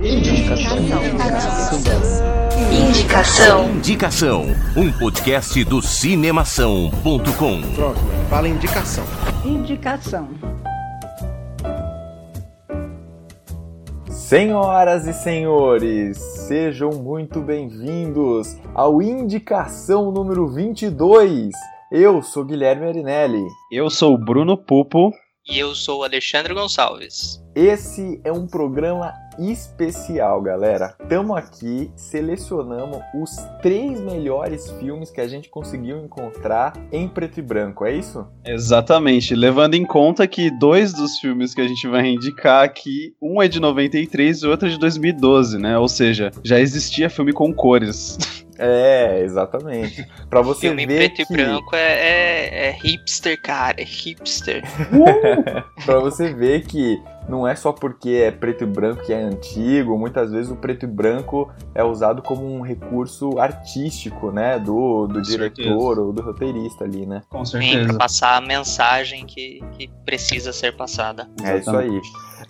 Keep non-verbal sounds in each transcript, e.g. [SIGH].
Indicação. Indicação. Indicação. Um podcast do cinemação.com. Pronto, fala indicação. Indicação. Senhoras e senhores, sejam muito bem-vindos ao Indicação número 22. Eu sou Guilherme Arinelli. Eu sou o Bruno Pupo. E eu sou o Alexandre Gonçalves. Esse é um programa especial, galera. Estamos aqui, selecionamos os três melhores filmes que a gente conseguiu encontrar em preto e branco, é isso? Exatamente, levando em conta que dois dos filmes que a gente vai indicar aqui, um é de 93 e o outro é de 2012, né? Ou seja, já existia filme com cores. [LAUGHS] É, exatamente. Pra você filme ver preto que... e branco é, é, é hipster, cara, é hipster. [LAUGHS] pra você ver que não é só porque é preto e branco que é antigo, muitas vezes o preto e branco é usado como um recurso artístico, né, do, do diretor certeza. ou do roteirista ali, né? Com Sim, pra passar a mensagem que, que precisa ser passada. É isso aí.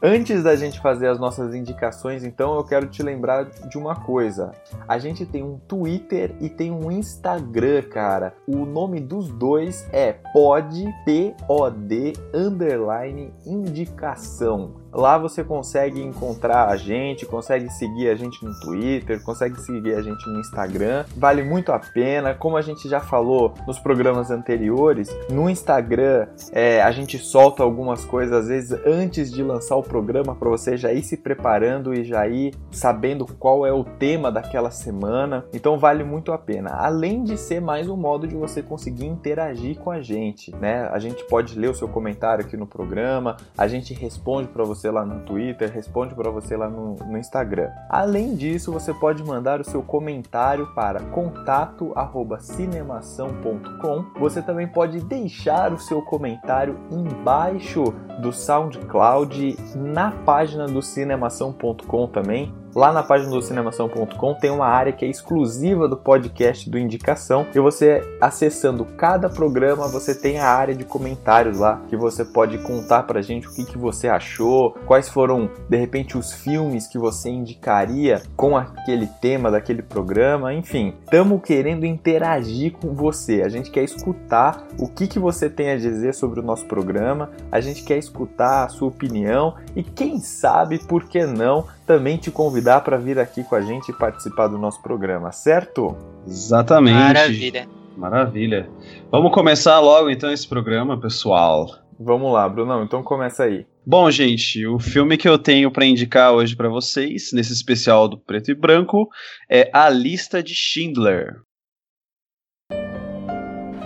Antes da gente fazer as nossas indicações, então, eu quero te lembrar de uma coisa. A gente tem um Twitter e tem um Instagram, cara. O nome dos dois é pod, P-O-D, underline, indicação. out. Lá você consegue encontrar a gente, consegue seguir a gente no Twitter, consegue seguir a gente no Instagram. Vale muito a pena. Como a gente já falou nos programas anteriores, no Instagram é, a gente solta algumas coisas às vezes antes de lançar o programa para você já ir se preparando e já ir sabendo qual é o tema daquela semana. Então vale muito a pena. Além de ser mais um modo de você conseguir interagir com a gente, né? A gente pode ler o seu comentário aqui no programa, a gente responde para você lá no Twitter, responde para você lá no, no, Instagram. Além disso, você pode mandar o seu comentário para contato@cinemação.com. Você também pode deixar o seu comentário embaixo do SoundCloud na página do cinemação.com também. Lá na página do cinemação.com tem uma área que é exclusiva do podcast do Indicação e você acessando cada programa você tem a área de comentários lá que você pode contar pra gente o que, que você achou, quais foram de repente os filmes que você indicaria com aquele tema daquele programa, enfim, estamos querendo interagir com você. A gente quer escutar o que, que você tem a dizer sobre o nosso programa, a gente quer escutar a sua opinião e quem sabe por que não também te convidar para vir aqui com a gente e participar do nosso programa, certo? Exatamente. Maravilha. Maravilha. Vamos começar logo então esse programa, pessoal. Vamos lá, Brunão, então começa aí. Bom, gente, o filme que eu tenho para indicar hoje para vocês, nesse especial do Preto e Branco, é A Lista de Schindler.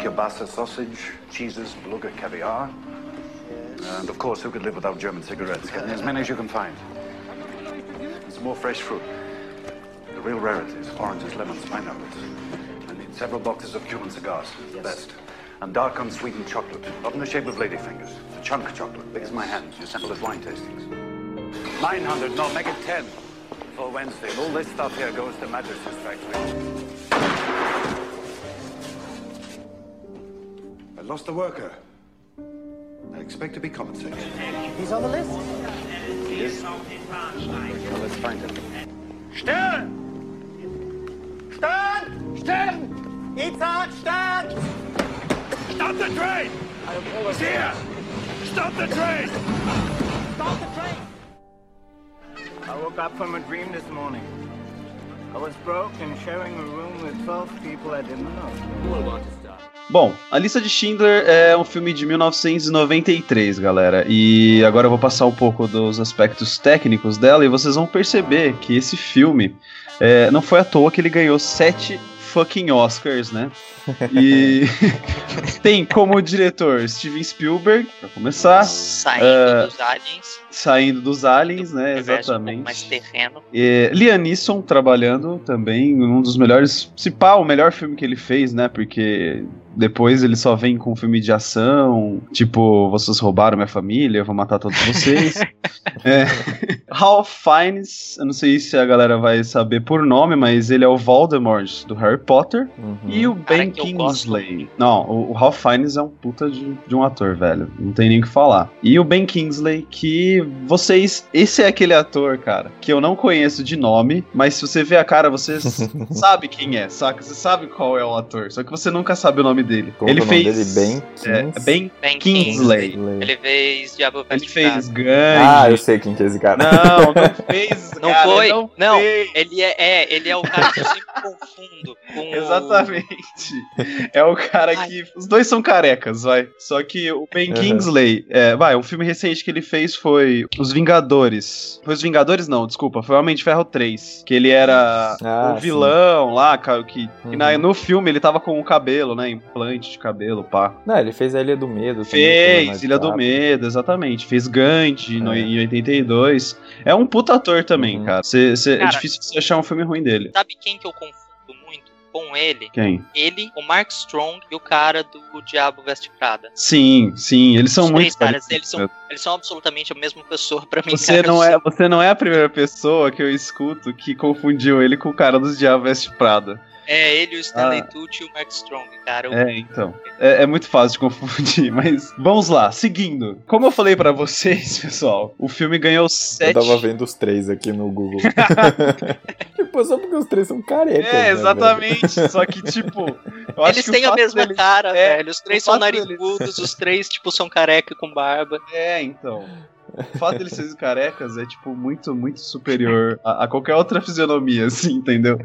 Kielbasa sausage, cheeses, beluga caviar, and of course, who could live without German cigarettes? Get as many as you can find. More fresh fruit. The real rarities, oranges, lemons, pineapples. I need several boxes of Cuban cigars, the best. And dark unsweetened chocolate, not in the shape of ladyfingers. A chunk chocolate, big as my hand, you sample as wine tastings. 900, no, make it 10 for Wednesday. And all this stuff here goes to Majesty's factory. I lost a worker. I expect to be compensated. He's on the list. He is? Well, let's find him. Stern! Stern! Stern! Itzhak, Stern! Stop the train! He's here! Stop the train! Stop the train! I woke up from a dream this morning. I was broke and sharing a room with 12 people I didn't know. Who will want? Bom, A Lista de Schindler é um filme de 1993, galera. E agora eu vou passar um pouco dos aspectos técnicos dela e vocês vão perceber que esse filme é, não foi à toa que ele ganhou sete fucking Oscars, né? E [LAUGHS] tem como diretor Steven Spielberg, pra começar. Saindo Ah, dos aliens. Saindo dos aliens, né? universo um Exatamente. mais terreno. E Liam Neeson trabalhando também, um dos melhores, se pá, o melhor filme que ele fez, né? Porque depois ele só vem com filme de ação, tipo, vocês roubaram minha família, eu vou matar todos vocês. [LAUGHS] é. Ralph Fiennes, eu não sei se a galera vai saber por nome, mas ele é o Voldemort do Harry Potter. Uhum. E o Ben Kingsley. Não, o, o Ralph Fiennes é um puta de, de um ator, velho. Não tem nem o que falar. E o Ben Kingsley, que vocês. Esse é aquele ator, cara, que eu não conheço de nome, mas se você vê a cara, você [LAUGHS] sabe quem é, saca? Você sabe qual é o ator, só que você nunca sabe o nome dele. Como ele é o nome fez. dele? Ben é, Kings- Ben Ben Kingsley. Kingsley. Ele fez Diabo Ele fez. Gandhi. Ah, eu sei quem que é esse cara. Não, não [LAUGHS] fez. Não cara, foi? Não, Não. fez. Ele é, é, ele é o cara que eu sempre [LAUGHS] confundo com o- Exatamente. É o cara Ai. que. Os dois são carecas, vai. Só que o Ben Uhum. Kingsley. É, vai, um filme recente que ele fez foi Os Vingadores. Foi Os Vingadores, não, desculpa. Foi Homem de Ferro 3. Que ele era Ah, o vilão lá, cara. Que, que Uhum. na- no filme ele tava com o cabelo, né? Implante de cabelo, pá. Não, ele fez a Ilha do Medo. Fez, Ilha do. Medo, exatamente. Fez Gandhi no, É. em 82. É um puta ator também, Uhum. cara. Cê, cê- é Cara. difícil você achar um filme ruim dele. Sabe quem que eu confundo muito com ele? Quem? Ele, o Mark Strong e o cara do Diabo Veste Prada. Sim, sim, eles são Os muito caras, parecidos, eles são, eles são absolutamente a mesma pessoa pra mim. Você cara. não, é, você não é a primeira pessoa que eu escuto que confundiu ele com o cara dos Diabo Veste Prada. É ele, o Stanley Ah. Tucci e o Mark Strong, cara. Eu- É, então. É, é muito fácil de confundir, [LAUGHS] mas vamos lá, seguindo. Como eu falei pra vocês, [LAUGHS] pessoal, o filme ganhou Eu sete. tava vendo os três aqui no Google. [LAUGHS] tipo, só porque os três são carecas. né, É, velho? exatamente. Só que, tipo. eu acho Eles têm a mesma deles- cara, é, velho. Os três são fato deles- narigudos, os três, tipo, são careca com barba. É, então. O fato deles serem carecas é, tipo, muito, muito superior a, a qualquer outra fisionomia, assim, entendeu?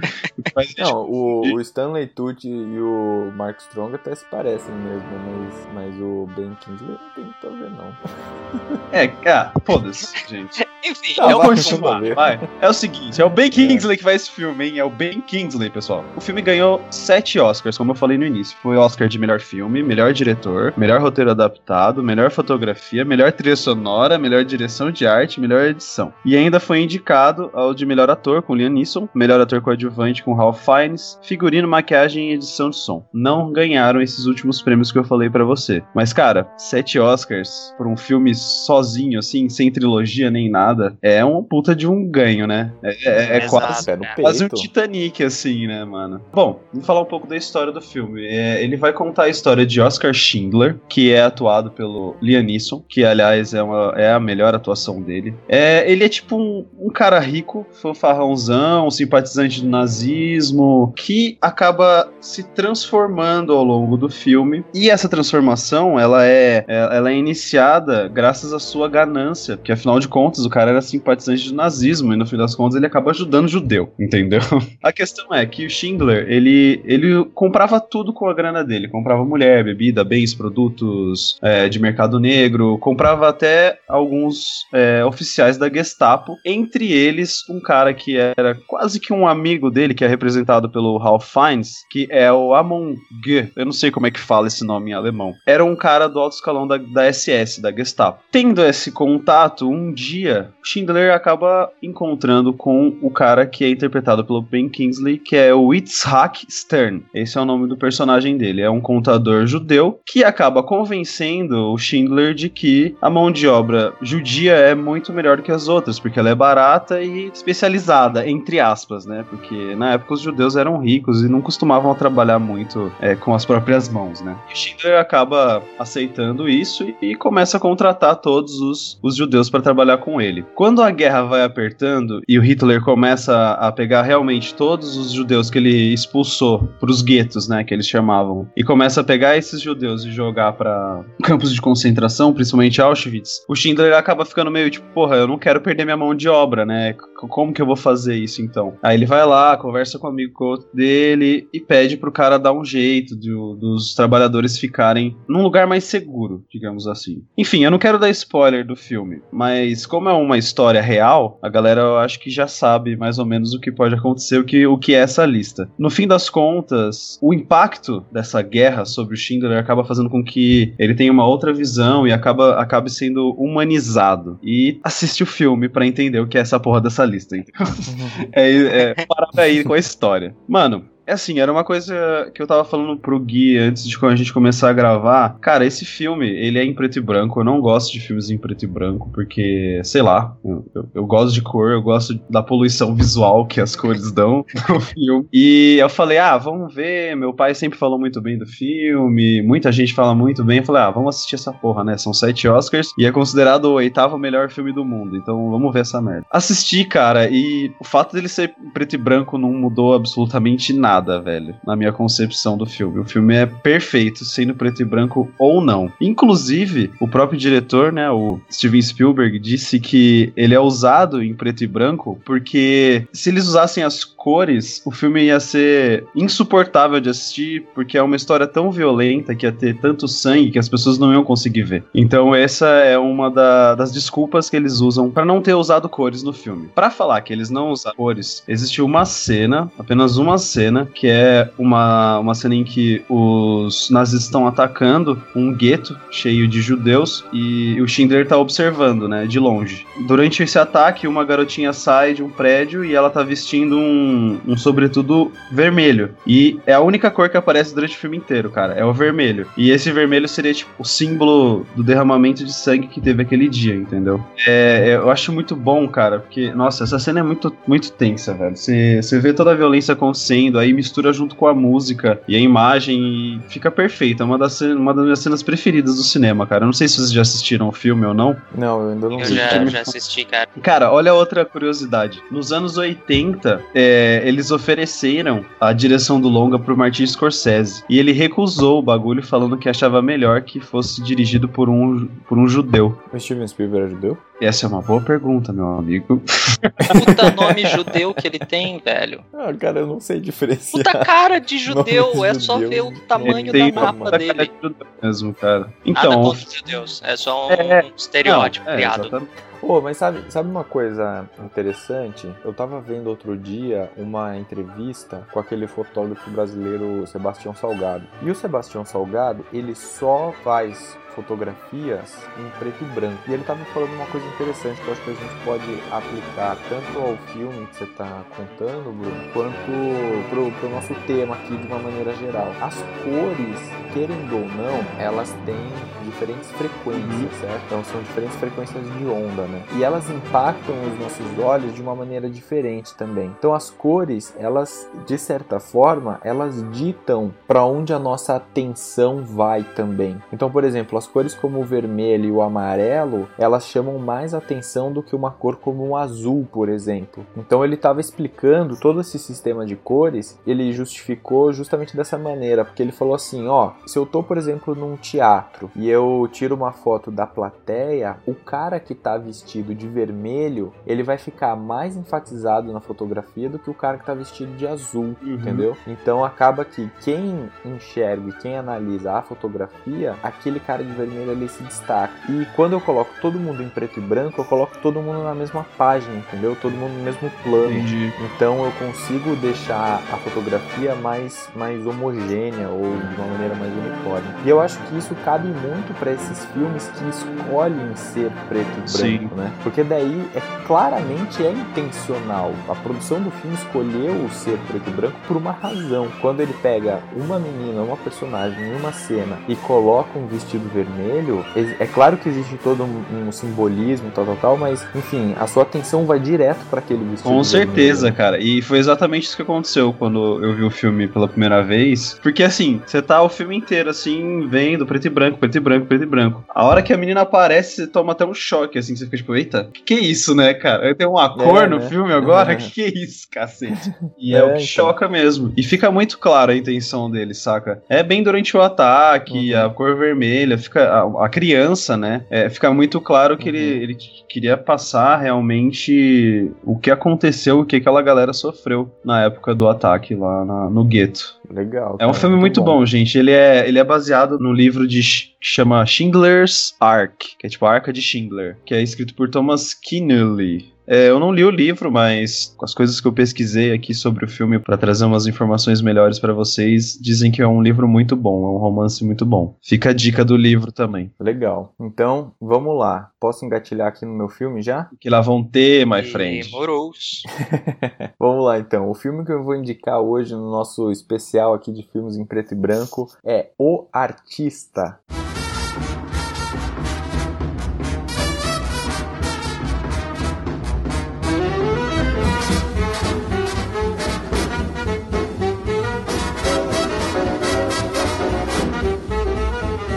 Mas, Não, o, o Stanley Tucci e o Mark Strong até se parecem mesmo, mas, mas o Ben Kingsley não tem muito a ver, não. É, ah, foda-se, gente. [LAUGHS] Enfim, Tá, é o vai, continuar, vai. É o seguinte, é o Ben Kingsley que faz esse filme, hein? É o Ben Kingsley, pessoal. O filme ganhou sete Oscars, como eu falei no início. Foi Oscar de melhor filme, melhor diretor, melhor roteiro adaptado, melhor fotografia, melhor trilha sonora, melhor direção de arte, melhor edição. E ainda foi indicado ao de melhor ator com Liam Neeson, melhor ator coadjuvante com Ralph Fiennes, figurino, maquiagem e edição de som. Não ganharam esses últimos prêmios que eu falei pra você. Mas, cara, sete Oscars por um filme sozinho, assim, sem trilogia nem nada, é um puta de um ganho, né? É, é- é Exato. quase cara. Quase um. Titanic, assim, né, mano? Bom, vamos falar um pouco da história do filme. É, ele vai contar a história de Oscar Schindler, que é atuado pelo Liam Neeson, que, aliás, é, uma- é a melhor atuação dele. É, ele é tipo um, um cara rico, fanfarrãozão, simpatizante do nazismo, que acaba se transformando ao longo do filme. E essa transformação, ela é, é- ela é iniciada graças à sua ganância, porque afinal de contas o cara era simpatizante do nazismo e no fim das contas ele acaba ajudando judeu, [LAUGHS] entendeu? A questão é que o Schindler, ele, ele comprava tudo com a grana dele, comprava mulher, bebida, bens, produtos é, de mercado negro, comprava até alguns é, oficiais da Gestapo, entre eles um cara que era quase que um amigo dele, que é representado pelo Ralph Fiennes, que é o Amon G. Eu não sei como é que fala esse nome em alemão. Era um cara do alto escalão da, da SS, da Gestapo. Tendo esse contato, um dia, Schindler acaba encontrando com o cara que é interpretado pelo Ben Kingsley, que é o Itzhak Stern. Esse é o nome do personagem dele. É um contador judeu que acaba convencendo o Schindler de que a mão de obra judia é muito melhor que as outras, porque ela é barata e especializada, entre aspas, né? Porque na época os judeus eram ricos e não costumavam trabalhar muito é, com as próprias mãos, né? E o Schindler acaba aceitando isso e, e começa a contratar todos os, os judeus para trabalhar com ele. Quando a guerra vai apertando e o Hitler começa a pegar realmente todos os judeus que ele expulsou para os guetos, né, que eles chamavam, e começa a pegar esses judeus e jogar para campos de concentração, principalmente Auschwitz, o Schindler acaba ficando meio tipo, porra, eu não quero perder minha mão de obra, né? Como que eu vou fazer isso então? Aí ele vai lá, conversa com amigo o outro dele e pede pro cara dar um jeito de dos trabalhadores ficarem num lugar mais seguro, digamos assim. Enfim, eu não quero dar spoiler do filme, mas como é uma história real, a galera eu acho que já sabe mais ou menos o que pode acontecer, o que, o que é essa lista. No fim das contas, o impacto dessa guerra sobre o Schindler acaba fazendo com que ele tenha uma outra visão e acaba acabe sendo humanizado. E assiste o filme pra entender o que é essa porra dessa lista. Então, [LAUGHS] é, é, parar aí com a história. Mano, É assim, era uma coisa que eu tava falando pro Gui antes de a gente começar a gravar. Cara, esse filme, ele é em preto e branco. Eu não gosto de filmes em preto e branco, porque, sei lá, eu, eu, eu gosto de cor, eu gosto da poluição visual que as cores dão [LAUGHS] no filme. E eu falei, ah, vamos ver. Meu pai sempre falou muito bem do filme, muita gente fala muito bem. Eu falei, ah, vamos assistir essa porra, né? São sete Oscars e é considerado o oitavo melhor filme do mundo. Então vamos ver essa merda. Assisti, cara, e o fato dele ser preto e branco não mudou absolutamente nada, velho, na minha concepção do filme. O filme é perfeito, sendo preto e branco ou não. Inclusive, o próprio diretor, né, o Steven Spielberg, disse que ele é usado em preto e branco porque se eles usassem as cores, o filme ia ser insuportável de assistir, porque é uma história tão violenta que ia ter tanto sangue que as pessoas não iam conseguir ver. Então, essa é uma da, das desculpas que eles usam para não ter usado cores no filme. Para falar que eles não usam cores, existe uma cena, apenas uma cena, que é uma, uma cena em que os nazis estão atacando um gueto cheio de judeus e o Schindler tá observando, né, de longe. Durante esse ataque, uma garotinha sai de um prédio e ela tá vestindo um, um sobretudo vermelho. E é a única cor que aparece durante o filme inteiro, cara. É o vermelho. E esse vermelho seria, tipo, o símbolo do derramamento de sangue que teve aquele dia, entendeu? É, eu acho muito bom, cara, porque, nossa, essa cena é muito, muito tensa, velho. Você vê toda a violência acontecendo, aí mistura junto com a música e a imagem e fica perfeito. É uma das, uma das minhas cenas preferidas do cinema, cara. Eu não sei se vocês já assistiram o filme ou não. Não, eu ainda não Eu vi. já, já assisti, cara. Cara, olha outra curiosidade. Nos anos 80, é, eles ofereceram a direção do longa pro Martin Scorsese. E ele recusou o bagulho, falando que achava melhor que fosse dirigido por um, por um judeu. O Steven Spielberg ajudou? Essa é uma boa pergunta, meu amigo. Puta nome judeu que ele tem, velho. Ah, cara, eu não sei diferenciar. Puta cara de [LAUGHS] judeu, Nome de é só judeu. ver o tamanho da mapa cara dele. de judeu mesmo, cara. Nada Então. contra os judeus, é só um É, estereótipo não, é, criado. exatamente. Pô, mas sabe, sabe uma coisa interessante? Eu tava vendo outro dia uma entrevista com aquele fotógrafo brasileiro Sebastião Salgado. E o Sebastião Salgado, ele só faz fotografias em preto e branco. E ele tava falando uma coisa interessante que eu acho que a gente pode aplicar tanto ao filme que você tá contando, Bruno, quanto pro, pro nosso tema aqui de uma maneira geral. As cores, querendo ou não, elas têm diferentes frequências, certo? Então são diferentes frequências de onda, né? E elas impactam os nossos olhos de uma maneira diferente também. Então as cores, elas de certa forma, elas ditam para onde a nossa atenção vai também. Então, por exemplo, as cores como o vermelho e o amarelo, elas chamam mais atenção do que uma cor como o azul, por exemplo. Então ele estava explicando todo esse sistema de cores, ele justificou justamente dessa maneira, porque ele falou assim, ó, se eu tô, por exemplo, num teatro e eu tiro uma foto da plateia, o cara que tá vestido de vermelho, ele vai ficar mais enfatizado na fotografia do que o cara que tá vestido de azul, entendeu? Então acaba que quem enxerga e quem analisa a fotografia, aquele cara de vermelho ali se destaca. E quando eu coloco todo mundo em preto e branco, eu coloco todo mundo na mesma página, entendeu? Todo mundo no mesmo plano. Entendi. Então eu consigo deixar a fotografia mais, mais homogênea ou de uma maneira mais uniforme. E eu acho que isso cabe muito para esses filmes que escolhem ser preto e Sim. branco, né? Porque daí é claramente é intencional. A produção do filme escolheu ser preto e branco por uma razão. Quando ele pega uma menina, uma personagem em uma cena e coloca um vestido vermelho, é é claro que existe todo um, um simbolismo, tal, tal, tal, mas enfim, a sua atenção vai direto para aquele vestido. Com vermelho. certeza, cara. E foi exatamente isso que aconteceu quando eu vi o filme pela primeira vez. Porque assim, você tá o filme inteiro assim, vendo preto e branco, preto e branco, preto e branco. A hora que a menina aparece, você toma até um choque, assim, você fica tipo, eita, que que é isso, né, cara? Tem uma cor É, no né? filme agora? É. Que que é isso, cacete? [LAUGHS] E é, É, o que então. choca mesmo. E fica muito clara a intenção dele, saca? É bem durante o ataque, Uhum. a cor vermelha, fica a, a criança, né? É, fica muito claro que Uhum. ele, ele queria passar realmente o que aconteceu, o que aquela galera sofreu na época do ataque lá na- no gueto. Legal. É um cara, filme muito bom, gente. Ele é, ele é baseado no livro de que chama Schindler's Ark, que é tipo a Arca de Schindler, que é escrito por Thomas Keneally. É, eu não li o livro, mas com as coisas que eu pesquisei aqui sobre o filme para trazer umas informações melhores para vocês, dizem que é um livro muito bom, é um romance muito bom. Fica a dica do livro também. Legal. Então, vamos lá. Posso engatilhar aqui no meu filme já? Que lá vão ter, my friend. Demorou. [LAUGHS] Vamos lá então. O filme que eu vou indicar hoje no nosso especial aqui de filmes em preto e branco é O Artista.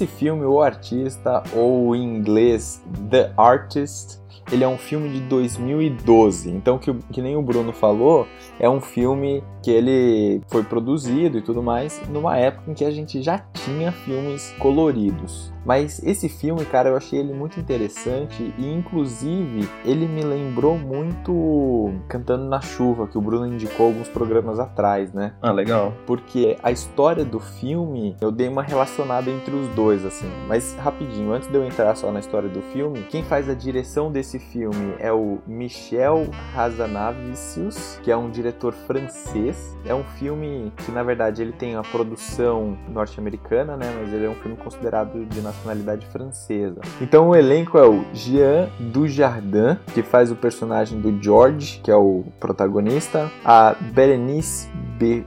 Esse filme, O Artista, ou em inglês The Artist, ele é um filme de 2012. Então, que, que nem o Bruno falou, é um filme que ele foi produzido e tudo mais numa época em que a gente já tinha filmes coloridos. Mas esse filme, cara, eu achei ele muito interessante e inclusive ele me lembrou muito Cantando na Chuva, que o Bruno indicou alguns programas atrás, né? Ah, legal. Porque a história do filme, eu dei uma relacionada entre os dois, assim. Mas rapidinho, antes de eu entrar só na história do filme, quem faz a direção desse filme é o Michel Hazanavicius, que é um diretor francês. É um filme que, na verdade, ele tem a produção norte-americana, né? Mas ele é um filme considerado de nacionalidade francesa. Então o elenco é o Jean Dujardin, que faz o personagem do George, que é o protagonista, a Berenice Be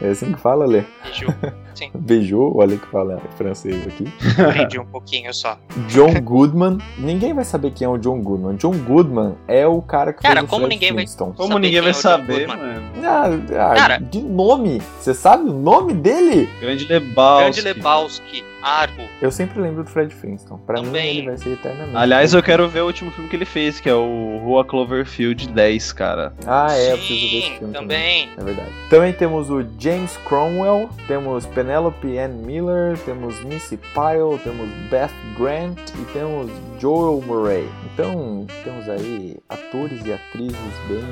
é assim que fala, Lê? Beijou. [LAUGHS] Sim, Beijou, olha que fala francês aqui. [LAUGHS] aprendi um pouquinho só. John Goodman, ninguém vai saber quem é o John Goodman. John Goodman é o cara que Cara, fez o como Fred ninguém vai-. Como ninguém quem vai é o saber, mano. Ah, ah, Cara. de nome. Você sabe o nome dele? Grande Lebowski. Grande Lebowski, Argo. Eu sempre lembro do Fred Flintstone. Pra mim, Também. ele vai ser eternamente. Aliás, eu quero ver o último filme que ele fez, que é o Rua Cloverfield 10, cara. Ah, é, eu preciso ver esse Sim, filme também. É verdade. Também temos o James Cromwell, temos Penelope Ann Miller, temos Missy Pyle, temos Beth Grant e temos Joel Murray. Então, temos aí atores e atrizes bem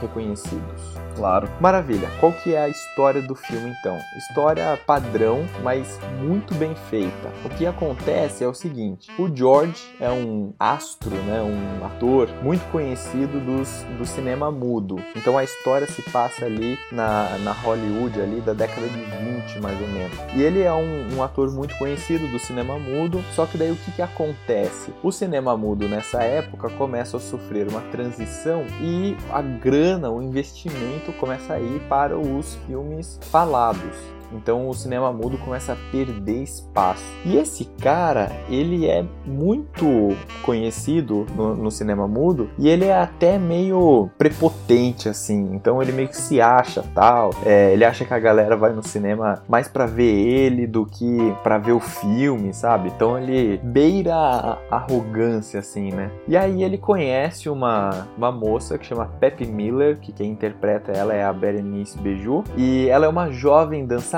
reconhecidos. Claro. Maravilha. Qual que é a história do filme então? História padrão, mas muito bem feita. O que acontece é o seguinte: o George é um astro, né, um ator muito conhecido dos, do cinema mudo. Então a história se passa ali na, na Hollywood ali da década de 20 mais ou menos. E ele é um, um ator muito conhecido do cinema mudo. Só que daí o que que acontece? O cinema mudo nessa época começa a sofrer uma transição e a grana, o investimento começa a ir para os filmes falados. Então o cinema mudo começa a perder espaço. E esse cara, ele é muito conhecido no, no cinema mudo e ele é até meio prepotente assim. Então ele meio que se acha tal. É, ele acha que a galera vai no cinema mais pra ver ele do que pra ver o filme, sabe? Então ele beira a arrogância assim, né? E aí ele conhece uma, uma moça que chama Pepe Miller, que quem interpreta ela é a Berenice Beju, e ela é uma jovem dançarina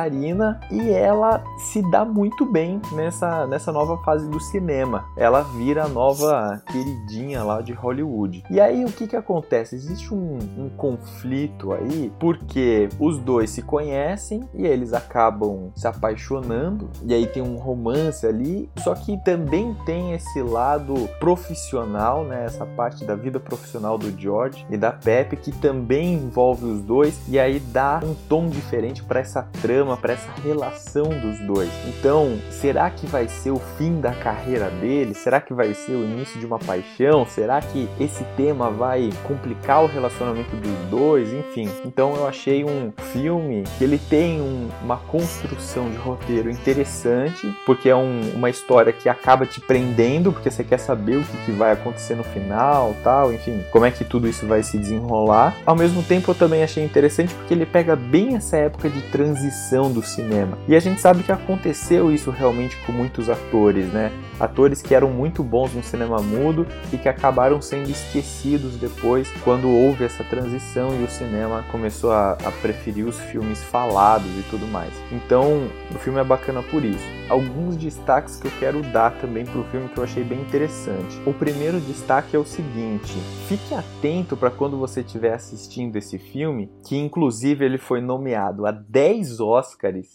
e ela se dá muito bem nessa, nessa nova fase do cinema. Ela vira a nova queridinha lá de Hollywood. E aí o que que acontece? Existe um, um conflito aí porque os dois se conhecem e eles acabam se apaixonando e aí tem um romance ali, só que também tem esse lado profissional, né, essa parte da vida profissional do George e da Pepe que também envolve os dois e aí dá um tom diferente para essa trama trama, para essa relação dos dois. Então, será que vai ser o fim da carreira dele? Será que vai ser o início de uma paixão? Será que esse tema vai complicar o relacionamento dos dois? Enfim, então eu achei um filme que ele tem um, uma construção de roteiro interessante, porque é um, uma história que acaba te prendendo, porque você quer saber o que, que vai acontecer no final, tal, enfim, como é que tudo isso vai se desenrolar. Ao mesmo tempo, eu também achei interessante porque ele pega bem essa época de transição do cinema. E a gente sabe que aconteceu isso realmente com muitos atores, né? Atores que eram muito bons no cinema mudo e que acabaram sendo esquecidos depois quando houve essa transição e o cinema começou a, a preferir os filmes falados e tudo mais. Então, o filme é bacana por isso. Alguns destaques que eu quero dar também para o filme que eu achei bem interessante. O primeiro destaque é o seguinte: fique atento para quando você estiver assistindo esse filme, que inclusive ele foi nomeado a 10 Oscars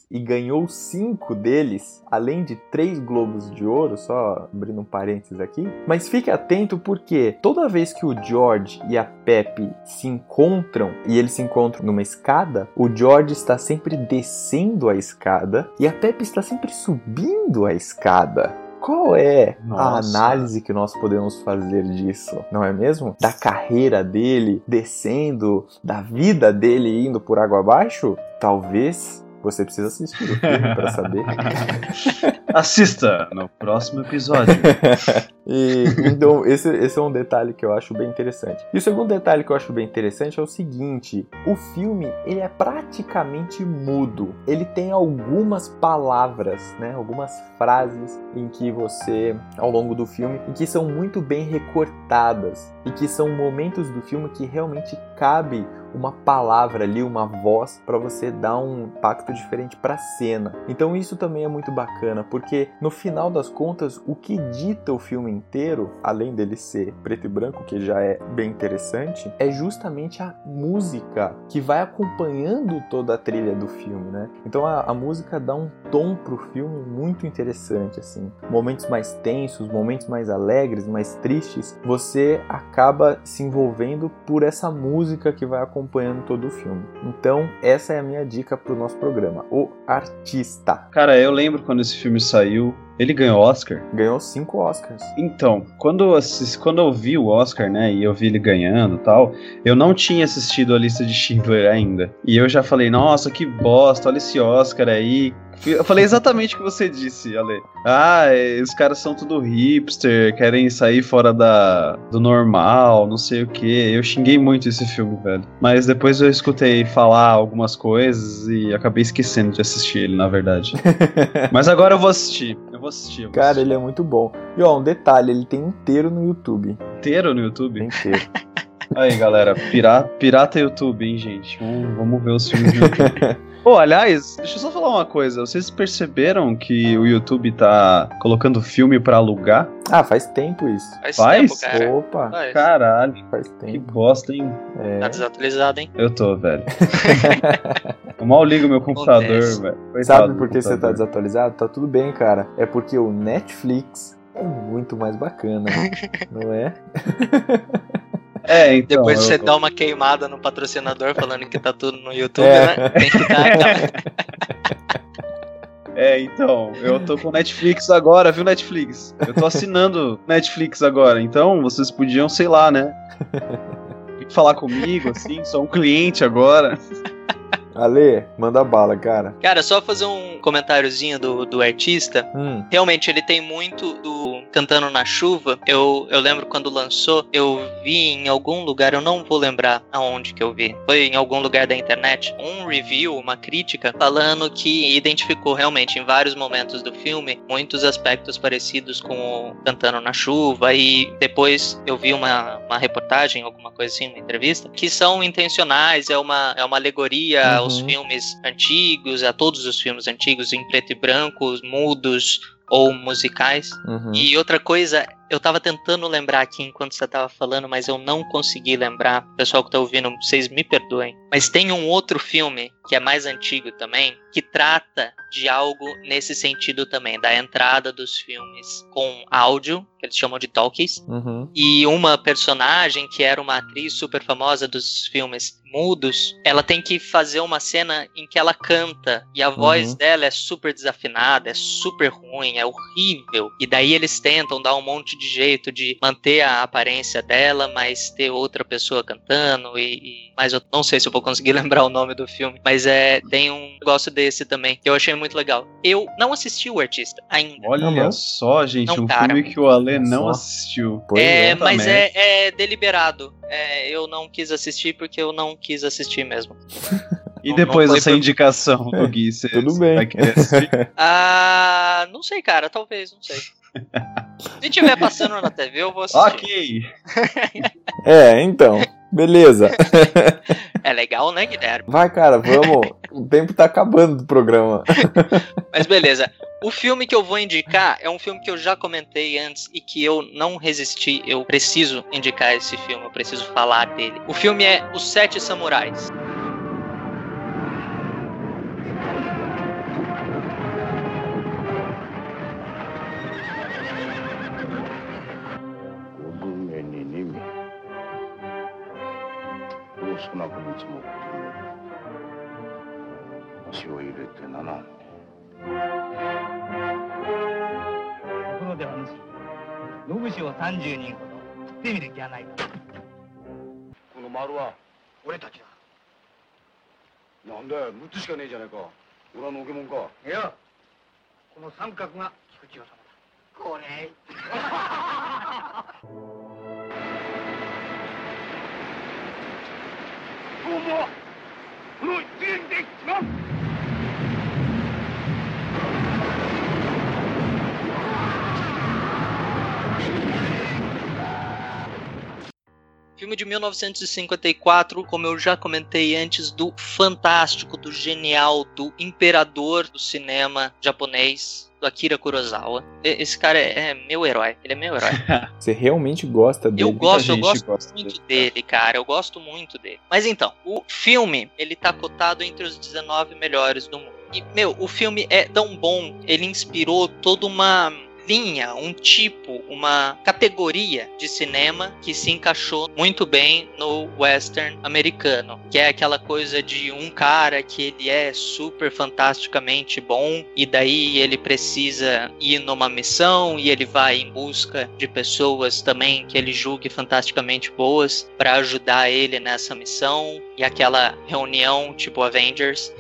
e ganhou 5 deles, além de 3 Globos de Ouro, só abrindo um parênteses aqui. Mas fique atento porque toda vez que o George e a Pepe se encontram e eles se encontram numa escada, o George está sempre descendo a escada e a Pepe está sempre subindo a escada. Qual é a Nossa. análise que nós podemos fazer disso? Não é mesmo? Da carreira dele descendo, da vida dele indo por água abaixo? Talvez você precisa assistir o filme para saber. [LAUGHS] Assista no próximo episódio. [LAUGHS] E, então, esse, esse é um detalhe que eu acho bem interessante. E o segundo detalhe que eu acho bem interessante é o seguinte: o filme ele é praticamente mudo. Ele tem algumas palavras, né, algumas frases em que você, ao longo do filme, em que são muito bem recortadas e que são momentos do filme que realmente cabe uma palavra ali, uma voz para você dar um impacto diferente para a cena. Então isso também é muito bacana, porque no final das contas, o que dita o filme inteiro, além dele ser preto e branco, que já é bem interessante, é justamente a música que vai acompanhando toda a trilha do filme, né? Então a, a música dá um tom pro filme muito interessante, assim. Momentos mais tensos, momentos mais alegres, mais tristes, você acaba se envolvendo por essa música que vai acompanhando todo o filme. Então, essa é a minha dica pro nosso programa, O Artista. Cara, eu lembro quando esse filme saiu. Ele ganhou Oscar. Ganhou cinco Oscars. Então, quando eu, assisti, quando eu vi o Oscar, né, e eu vi ele ganhando e tal, eu não tinha assistido a lista de Schindler ainda. E eu já falei, nossa, que bosta, olha esse Oscar aí. Eu falei exatamente o que você disse, Ale. Ah, é, os caras são tudo hipster, querem sair fora da, do normal, não sei o que. Eu xinguei muito esse filme, velho. Mas depois eu escutei falar algumas coisas e acabei esquecendo de assistir ele, na verdade. [LAUGHS] Mas agora eu vou assistir. Eu vou assistir. Eu vou Cara, assistir. ele é muito bom. E ó, um detalhe, ele tem inteiro no YouTube. inteiro no YouTube. Tem inteiro. [LAUGHS] Aí, galera, pirata, pirata YouTube, hein, gente? Vamos, vamos ver os filmes no YouTube. [LAUGHS] Pô, aliás, deixa eu só falar uma coisa. Vocês perceberam que o YouTube tá colocando filme pra alugar? ah, faz tempo isso. Faz, Faz? tempo, cara. Opa, Faz. Caralho, faz que tempo. bosta, hein? É. Tá desatualizado, hein? Eu tô, velho. [LAUGHS] Eu mal ligo meu computador, Acontece. velho. Coitado Sabe por que você tá desatualizado? Tá tudo bem, cara. É porque o Netflix é muito mais bacana, [LAUGHS] não é? [LAUGHS] É, então. Depois eu- você dá uma queimada no patrocinador falando que tá tudo no YouTube, É. né? Tem que dar aquela... [LAUGHS] É, então, eu tô com Netflix agora, viu, Netflix? Eu tô assinando Netflix agora, então vocês podiam, sei lá, né? [LAUGHS] Falar comigo, assim, sou um cliente agora. [LAUGHS] Ale, manda bala, cara. Cara, só fazer um comentáriozinho do, do artista. Hum, Realmente, ele tem muito do Cantando na Chuva. Eu, eu lembro quando lançou, eu vi em algum lugar, eu não vou lembrar aonde que eu vi. Foi em algum lugar da internet, um review, uma crítica, falando que identificou realmente em vários momentos do filme muitos aspectos parecidos com o Cantando na Chuva. E depois eu vi uma, uma reportagem, alguma coisa assim, uma entrevista, que são intencionais, é uma, é uma alegoria Uhum. Aos filmes antigos, a todos os filmes antigos, em preto e branco, mudos ou musicais. uhum. E outra coisa Eu tava tentando lembrar aqui enquanto você tava falando, mas eu não consegui lembrar. Pessoal que tá ouvindo, vocês me perdoem. Mas tem um outro filme que é mais antigo também, que trata de algo nesse sentido também, da entrada dos filmes com áudio, que eles chamam de talkies, Uhum. e uma personagem que era uma atriz super famosa dos filmes mudos, ela tem que fazer uma cena em que ela canta e a voz Uhum. dela é super desafinada, é super ruim, é horrível. E daí eles tentam dar um monte de jeito de manter a aparência dela, mas ter outra pessoa cantando e, e- mas eu não sei se eu vou conseguir [LAUGHS] lembrar o nome do filme, mas é tem um negócio desse também que eu achei muito legal. Eu não assisti o artista ainda. Olha Não, só, gente, Não, um cara. filme que o Ale não Só. assistiu. Pois é, é. mas é, é deliberado. É, eu não quis assistir porque eu não quis assistir mesmo. [LAUGHS] E Não- depois não por- indicação do [LAUGHS] É, Gui, você tudo bem. vai querer assistir? [LAUGHS] Ah, não sei, cara, talvez, não sei. Se tiver passando na TV, eu vou assistir. ok. É, então. Beleza. Legal, né, Guilherme? Vai, cara, vamos. O tempo tá acabando do programa. [LAUGHS] Mas beleza. O filme que eu vou indicar é um filme que eu já comentei antes e que eu não resisti. Eu preciso indicar esse filme, eu preciso falar dele. O filme é Os Sete Samurais. どう少なく見積もっても足を入れて7年ところでお主野武士を30人ほど食ってみる気はないかこの丸は俺たちだなん？だよ6つしかねえじゃねえか俺はのけもん？かいやこの三角が菊千代様だこれ como Lucinda Trump. Filme de 1954, como eu já comentei antes, do fantástico, do genial, do imperador do cinema japonês, do Akira Kurosawa. Esse cara é, é meu herói, ele é meu herói. [LAUGHS] Você realmente gosta dele? Eu gosto, eu gosto muito dele. dele, cara. Eu gosto muito dele. Mas então, o filme, ele tá cotado entre os 19 melhores do mundo. E, meu, o filme é tão bom, ele inspirou toda uma linha, um tipo, uma categoria de cinema que se encaixou muito bem no western americano, que é aquela coisa de um cara que ele é super fantasticamente bom e daí ele precisa ir numa missão e ele vai em busca de pessoas também que ele julgue fantasticamente boas para ajudar ele nessa missão e aquela reunião tipo Avengers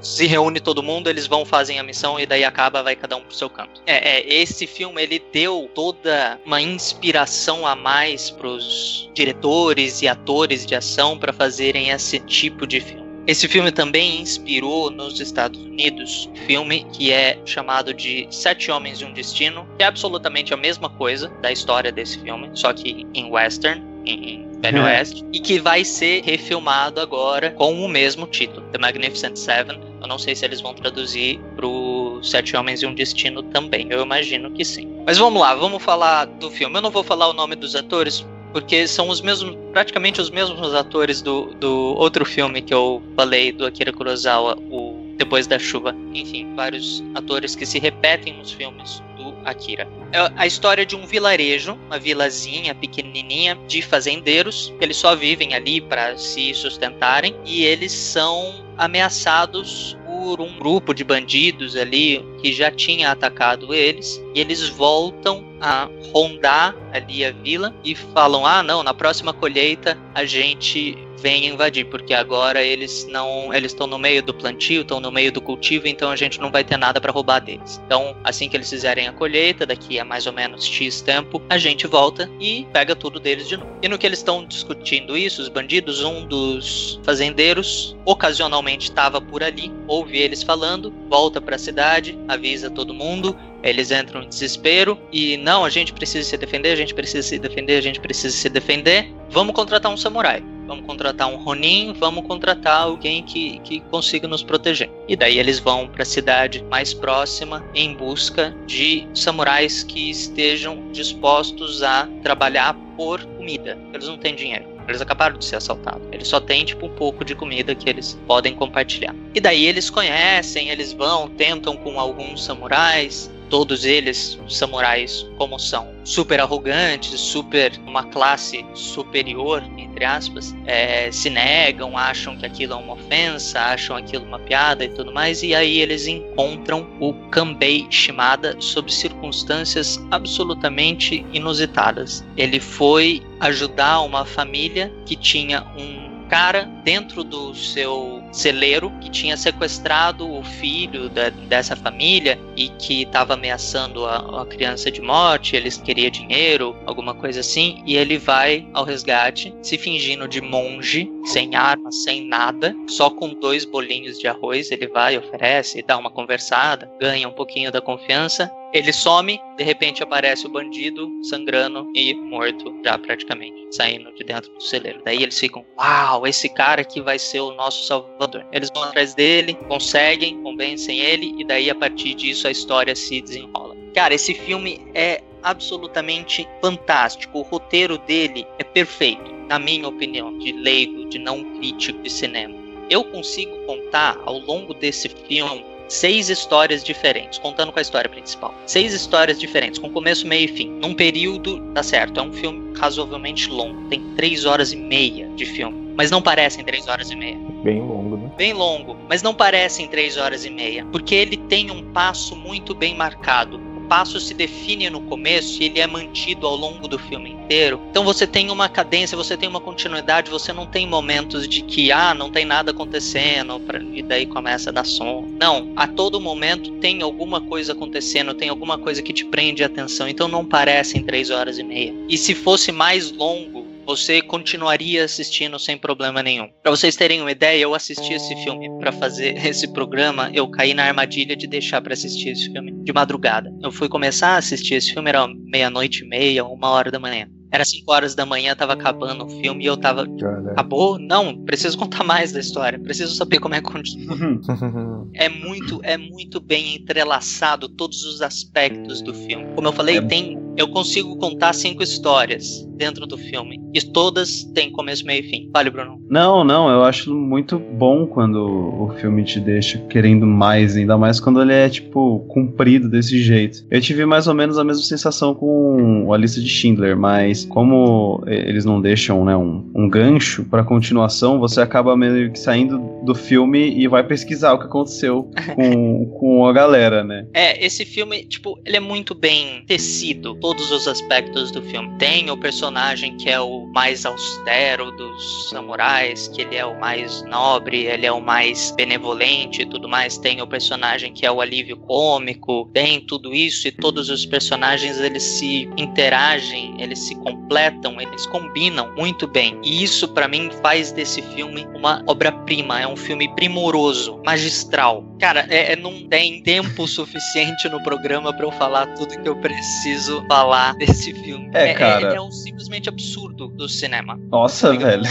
se reúne todo mundo, eles vão fazem a missão e daí acaba, vai cada um pro seu canto. É, é, esse filme ele deu toda uma inspiração a mais pros diretores e atores de ação para fazerem esse tipo de filme. Esse filme também inspirou nos Estados Unidos um filme que é chamado de Sete Homens e um Destino, que é absolutamente a mesma coisa da história desse filme, só que em western, em Velho É. Oeste, e que vai ser refilmado agora com o mesmo título, The Magnificent Seven. Eu não sei se eles vão traduzir pro Sete Homens e um Destino também, eu imagino que sim. Mas vamos lá, vamos falar do filme. Eu não vou falar o nome dos atores, porque são os mesmos, praticamente os mesmos atores do, do outro filme que eu falei, do Akira Kurosawa, o Depois da Chuva. Enfim, vários atores que se repetem nos filmes do Akira. É a história de um vilarejo, uma vilazinha pequenininha de fazendeiros, que eles só vivem ali para se sustentarem e eles são ameaçados por um grupo de bandidos ali que já tinha atacado eles e eles voltam a rondar ali a vila e falam: "Ah, não, na próxima colheita a gente vem invadir, porque agora eles não, eles estão no meio do plantio, estão no meio do cultivo, então a gente não vai ter nada para roubar deles. Então, assim que eles fizerem a colheita, daqui a mais ou menos X tempo, a gente volta e pega tudo deles de novo. E no que eles estão discutindo isso, os bandidos, um dos fazendeiros ocasionalmente estava por ali, ouve eles falando, volta para a cidade, avisa todo mundo, eles entram em desespero e não, a gente precisa se defender, a gente precisa se defender, a gente precisa se defender. Vamos contratar um samurai. Vamos contratar um Ronin, vamos contratar alguém que, que consiga nos proteger. E daí eles vão para a cidade mais próxima em busca de samurais que estejam dispostos a trabalhar por comida. Eles não têm dinheiro. Eles acabaram de ser assaltados. Eles só têm, tipo, um pouco de comida que eles podem compartilhar. E daí eles conhecem, eles vão, tentam com alguns samurais, todos eles samurais como são super arrogantes, super uma classe superior entre aspas, é, se negam, acham que aquilo é uma ofensa, acham aquilo uma piada e tudo mais, e aí eles encontram o Kanbei Shimada sob circunstâncias absolutamente inusitadas. Ele foi ajudar uma família que tinha um cara dentro do seu celeiro que tinha sequestrado o filho da, dessa família e que estava ameaçando a, a, criança de morte. Eles queria dinheiro, alguma coisa assim, e ele vai ao resgate se fingindo de monge, sem arma, sem nada, só com dois bolinhos de arroz. Ele vai, oferece, dá uma conversada, ganha um pouquinho da confiança ele some, de repente aparece o bandido sangrando e morto já praticamente, saindo de dentro do celeiro. Daí eles ficam, uau, esse cara aqui vai ser o nosso salvador. Eles vão atrás dele, conseguem, convencem ele e daí a partir disso a história se desenrola. Cara, esse filme é absolutamente fantástico. O roteiro dele é perfeito, na minha opinião, de leigo, de não crítico de cinema. Eu consigo contar ao longo desse filme seis histórias diferentes, contando com a história principal. Seis histórias diferentes, com começo, meio e fim. Num período, tá certo, é um filme razoavelmente longo, tem três horas e meia de filme. Mas não parecem três horas e meia. Bem longo, né? Bem longo, mas não parecem três horas e meia. Porque ele tem um passo muito bem marcado passo se define no começo e ele é mantido ao longo do filme inteiro. Então você tem uma cadência, você tem uma continuidade, você não tem momentos de que, ah, não tem nada acontecendo e daí começa a dar som. Não, a todo momento tem alguma coisa acontecendo, tem alguma coisa que te prende a atenção, então não parecem três horas e meia. E se fosse mais longo, você continuaria assistindo sem problema nenhum. Para vocês terem uma ideia, eu assisti esse filme para fazer [LAUGHS] esse programa, eu caí na armadilha de deixar para assistir esse filme de madrugada. Eu fui começar a assistir esse filme era meia-noite e meia, uma hora da manhã. Era 5 horas da manhã, tava acabando o filme e eu tava. Caramba. Acabou? Não, preciso contar mais da história. Preciso saber como é que continua. é muito, é muito bem entrelaçado todos os aspectos do filme. Como eu falei, é... tem. Eu consigo contar cinco histórias dentro do filme. E todas têm começo, meio e fim. Fale, Bruno. Não, não, eu acho muito bom quando o filme te deixa querendo mais, ainda mais quando ele é, tipo, cumprido desse jeito. Eu tive mais ou menos a mesma sensação com a lista de Schindler, mas como eles não deixam, né, um, um gancho pra continuação, você acaba meio que saindo do filme e vai pesquisar o que aconteceu [LAUGHS] com, com a galera, né? É, esse filme, tipo, ele é muito bem tecido, todos os aspectos do filme. Tem o personagem personagem que é o mais austero dos samurais, que ele é o mais nobre, ele é o mais benevolente e tudo mais. Tem o personagem que é o alívio cômico, tem tudo isso e todos os personagens eles se interagem, eles se completam, eles combinam muito bem. E isso para mim faz desse filme uma obra-prima, é um filme primoroso, magistral. Cara, é, é não tem tempo [LAUGHS] suficiente no programa para eu falar tudo que eu preciso falar desse filme. É, é cara. É, é um simplesmente absurdo do cinema. Nossa, velho.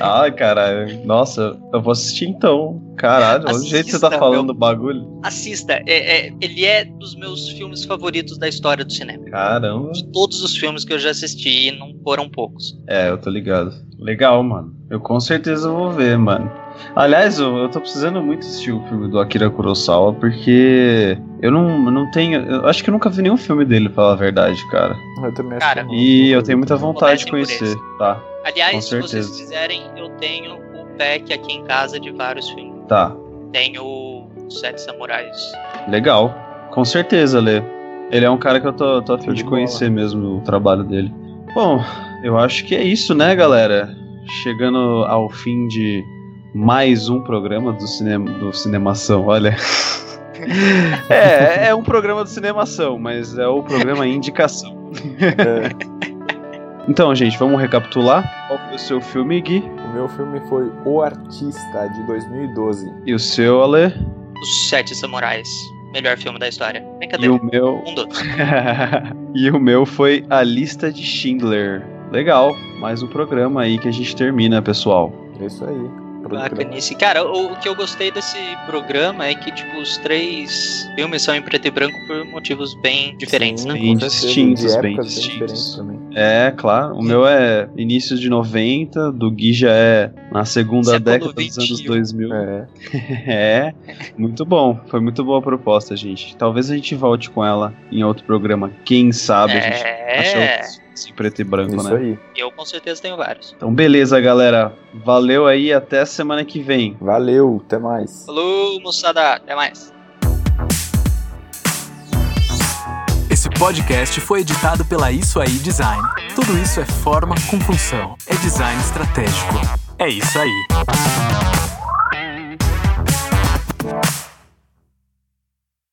Ai, caralho. Nossa, eu vou assistir então. Caralho, Assista, o jeito que você tá falando o bagulho. Assista. É, é, ele é dos meus filmes favoritos da história do cinema. Caramba. De todos os filmes que eu já assisti, não foram poucos. É, eu tô ligado. Legal, mano. Eu com certeza vou ver, mano. Aliás, eu, eu tô precisando muito assistir o filme do Akira Kurosawa, porque eu não, não tenho. Eu acho que eu nunca vi nenhum filme dele, pra falar a verdade, cara. Eu também cara, acho E eu tenho muita vontade de conhecer, tá? Aliás, se vocês quiserem, eu tenho o pack aqui em casa de vários filmes. Tá. Tenho Sete Samurais. Legal. Com certeza, Lê. Ele é um cara que eu tô, tô afim de conhecer mesmo o trabalho dele. Bom, eu acho que é isso, né, galera? Chegando ao fim de mais um programa do cinema do Cinemação, olha. [LAUGHS] é, é um programa do Cinemação, mas é o programa Indicação. É. Então, gente, vamos recapitular. Qual foi o seu filme, Gui? O meu filme foi O Artista, de 2012. E o seu, Ale? Os Sete Samurais. Melhor filme da história. Brincadeira. E o meu. Um [LAUGHS] e o meu foi A Lista de Schindler. legal. Mais um programa aí que a gente termina, pessoal. É isso aí. Bacanice. Cara, o, o, que eu gostei desse programa é que, tipo, os três filmes são em preto e branco por motivos bem diferentes, Sim, né? Bem distintos, bem distintos. também. É, claro. O meu é início de 90, do Gui já é na segunda década dos anos 21. 2000. É. [LAUGHS] É, muito bom. Foi muito boa a proposta, gente. Talvez a gente volte com ela em outro programa. Quem sabe a gente acha Em preto e branco, Isso né? aí. eu com certeza tenho vários. Então, beleza, galera. Valeu aí. Até semana que vem. Valeu, até mais. Falou, moçada, até mais. Esse podcast foi editado pela Isso Aí Design. Tudo isso é forma com função. É design estratégico. É isso aí.